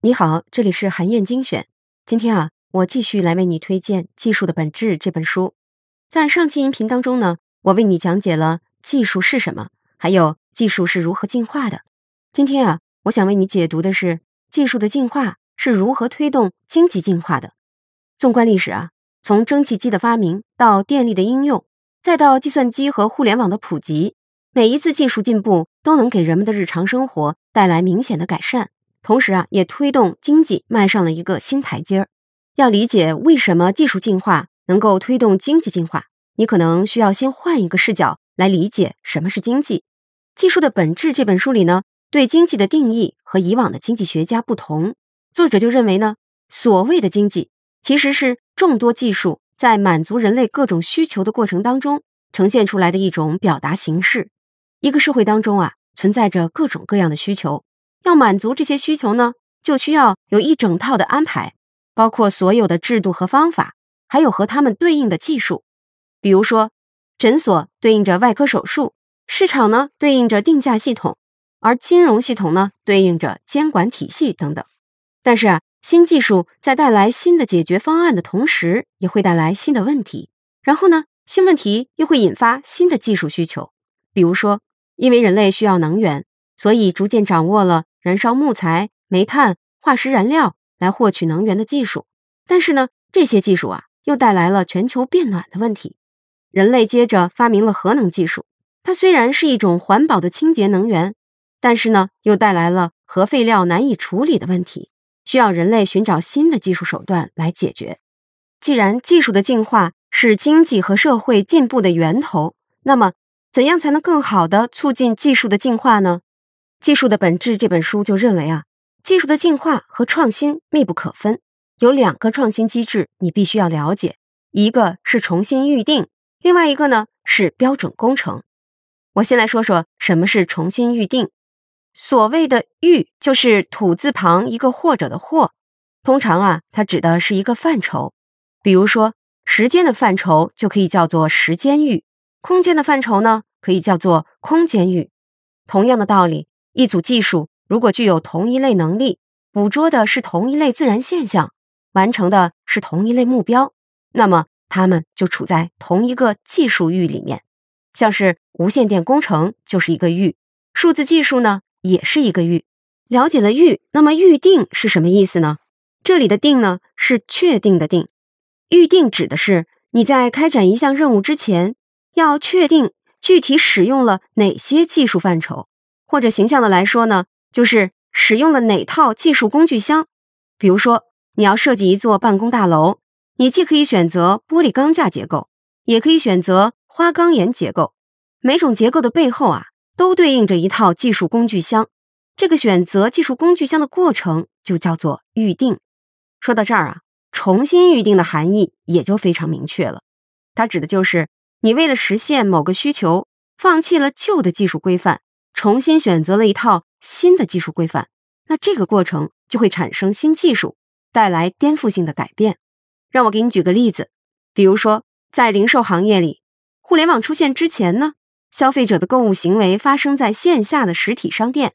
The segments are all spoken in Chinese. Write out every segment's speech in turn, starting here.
你好，这里是韩燕精选。今天啊，我继续来为你推荐《技术的本质》这本书。在上期音频当中呢，我为你讲解了技术是什么，还有技术是如何进化的。今天啊，我想为你解读的是技术的进化是如何推动经济进化的。纵观历史啊，从蒸汽机的发明到电力的应用，再到计算机和互联网的普及，每一次技术进步都能给人们的日常生活带来明显的改善。同时啊，也推动经济迈上了一个新台阶儿。要理解为什么技术进化能够推动经济进化，你可能需要先换一个视角来理解什么是经济。技术的本质这本书里呢，对经济的定义和以往的经济学家不同。作者就认为呢，所谓的经济其实是众多技术在满足人类各种需求的过程当中呈现出来的一种表达形式。一个社会当中啊，存在着各种各样的需求。要满足这些需求呢，就需要有一整套的安排，包括所有的制度和方法，还有和他们对应的技术。比如说，诊所对应着外科手术，市场呢对应着定价系统，而金融系统呢对应着监管体系等等。但是啊，新技术在带来新的解决方案的同时，也会带来新的问题。然后呢，新问题又会引发新的技术需求。比如说，因为人类需要能源，所以逐渐掌握了。燃烧木材、煤炭、化石燃料来获取能源的技术，但是呢，这些技术啊又带来了全球变暖的问题。人类接着发明了核能技术，它虽然是一种环保的清洁能源，但是呢，又带来了核废料难以处理的问题，需要人类寻找新的技术手段来解决。既然技术的进化是经济和社会进步的源头，那么怎样才能更好的促进技术的进化呢？技术的本质这本书就认为啊，技术的进化和创新密不可分。有两个创新机制你必须要了解，一个是重新预定，另外一个呢是标准工程。我先来说说什么是重新预定。所谓的“预”就是土字旁一个“或者”的“或”，通常啊它指的是一个范畴。比如说时间的范畴就可以叫做时间域，空间的范畴呢可以叫做空间域。同样的道理。一组技术如果具有同一类能力，捕捉的是同一类自然现象，完成的是同一类目标，那么它们就处在同一个技术域里面。像是无线电工程就是一个域，数字技术呢也是一个域。了解了域，那么预定是什么意思呢？这里的定呢是确定的定，预定指的是你在开展一项任务之前，要确定具体使用了哪些技术范畴。或者形象的来说呢，就是使用了哪套技术工具箱。比如说，你要设计一座办公大楼，你既可以选择玻璃钢架结构，也可以选择花岗岩结构。每种结构的背后啊，都对应着一套技术工具箱。这个选择技术工具箱的过程就叫做预定。说到这儿啊，重新预定的含义也就非常明确了。它指的就是你为了实现某个需求，放弃了旧的技术规范。重新选择了一套新的技术规范，那这个过程就会产生新技术，带来颠覆性的改变。让我给你举个例子，比如说在零售行业里，互联网出现之前呢，消费者的购物行为发生在线下的实体商店，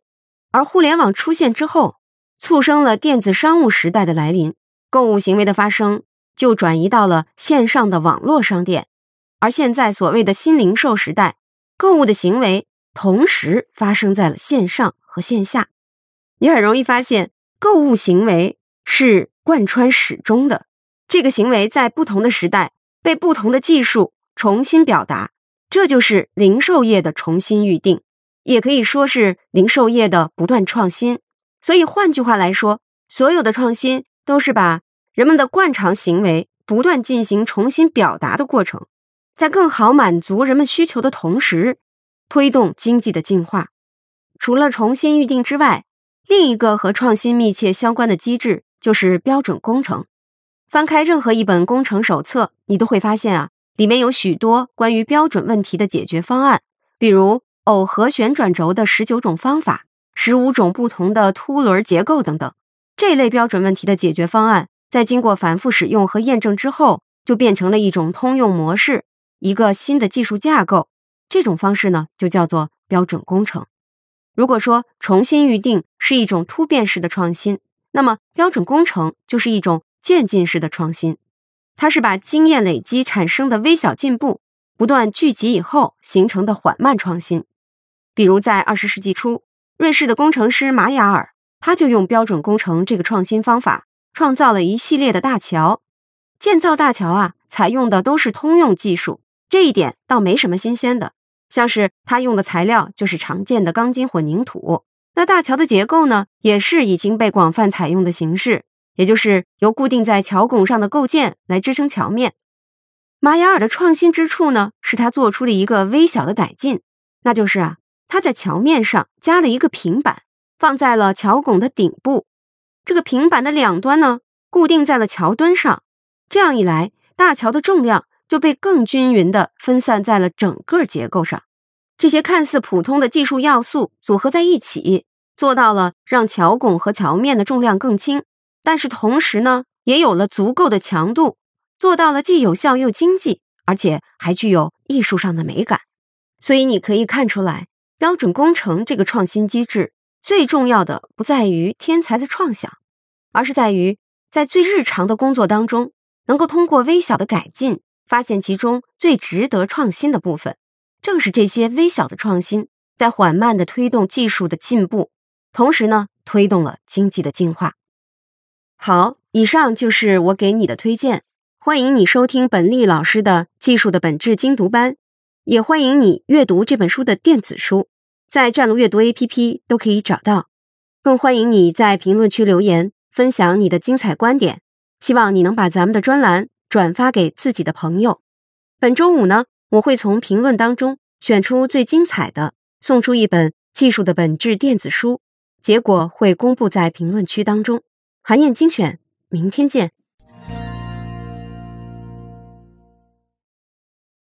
而互联网出现之后，促生了电子商务时代的来临，购物行为的发生就转移到了线上的网络商店，而现在所谓的新零售时代，购物的行为。同时发生在了线上和线下，你很容易发现，购物行为是贯穿始终的。这个行为在不同的时代被不同的技术重新表达，这就是零售业的重新预定，也可以说是零售业的不断创新。所以换句话来说，所有的创新都是把人们的惯常行为不断进行重新表达的过程，在更好满足人们需求的同时。推动经济的进化，除了重新预定之外，另一个和创新密切相关的机制就是标准工程。翻开任何一本工程手册，你都会发现啊，里面有许多关于标准问题的解决方案，比如耦合旋转轴的十九种方法、十五种不同的凸轮结构等等。这类标准问题的解决方案，在经过反复使用和验证之后，就变成了一种通用模式，一个新的技术架构。这种方式呢，就叫做标准工程。如果说重新预定是一种突变式的创新，那么标准工程就是一种渐进式的创新。它是把经验累积产生的微小进步不断聚集以后形成的缓慢创新。比如在二十世纪初，瑞士的工程师马雅尔，他就用标准工程这个创新方法，创造了一系列的大桥。建造大桥啊，采用的都是通用技术，这一点倒没什么新鲜的。像是他用的材料就是常见的钢筋混凝土，那大桥的结构呢，也是已经被广泛采用的形式，也就是由固定在桥拱上的构件来支撑桥面。马雅尔的创新之处呢，是他做出了一个微小的改进，那就是啊，他在桥面上加了一个平板，放在了桥拱的顶部，这个平板的两端呢，固定在了桥墩上，这样一来，大桥的重量。就被更均匀地分散在了整个结构上。这些看似普通的技术要素组合在一起，做到了让桥拱和桥面的重量更轻，但是同时呢，也有了足够的强度，做到了既有效又经济，而且还具有艺术上的美感。所以你可以看出来，标准工程这个创新机制最重要的不在于天才的创想，而是在于在最日常的工作当中，能够通过微小的改进。发现其中最值得创新的部分，正是这些微小的创新，在缓慢的推动技术的进步，同时呢，推动了经济的进化。好，以上就是我给你的推荐。欢迎你收听本丽老师的技术的本质精读班，也欢迎你阅读这本书的电子书，在战路阅读 APP 都可以找到。更欢迎你在评论区留言，分享你的精彩观点。希望你能把咱们的专栏。转发给自己的朋友。本周五呢，我会从评论当中选出最精彩的，送出一本《技术的本质》电子书，结果会公布在评论区当中。韩燕精选，明天见。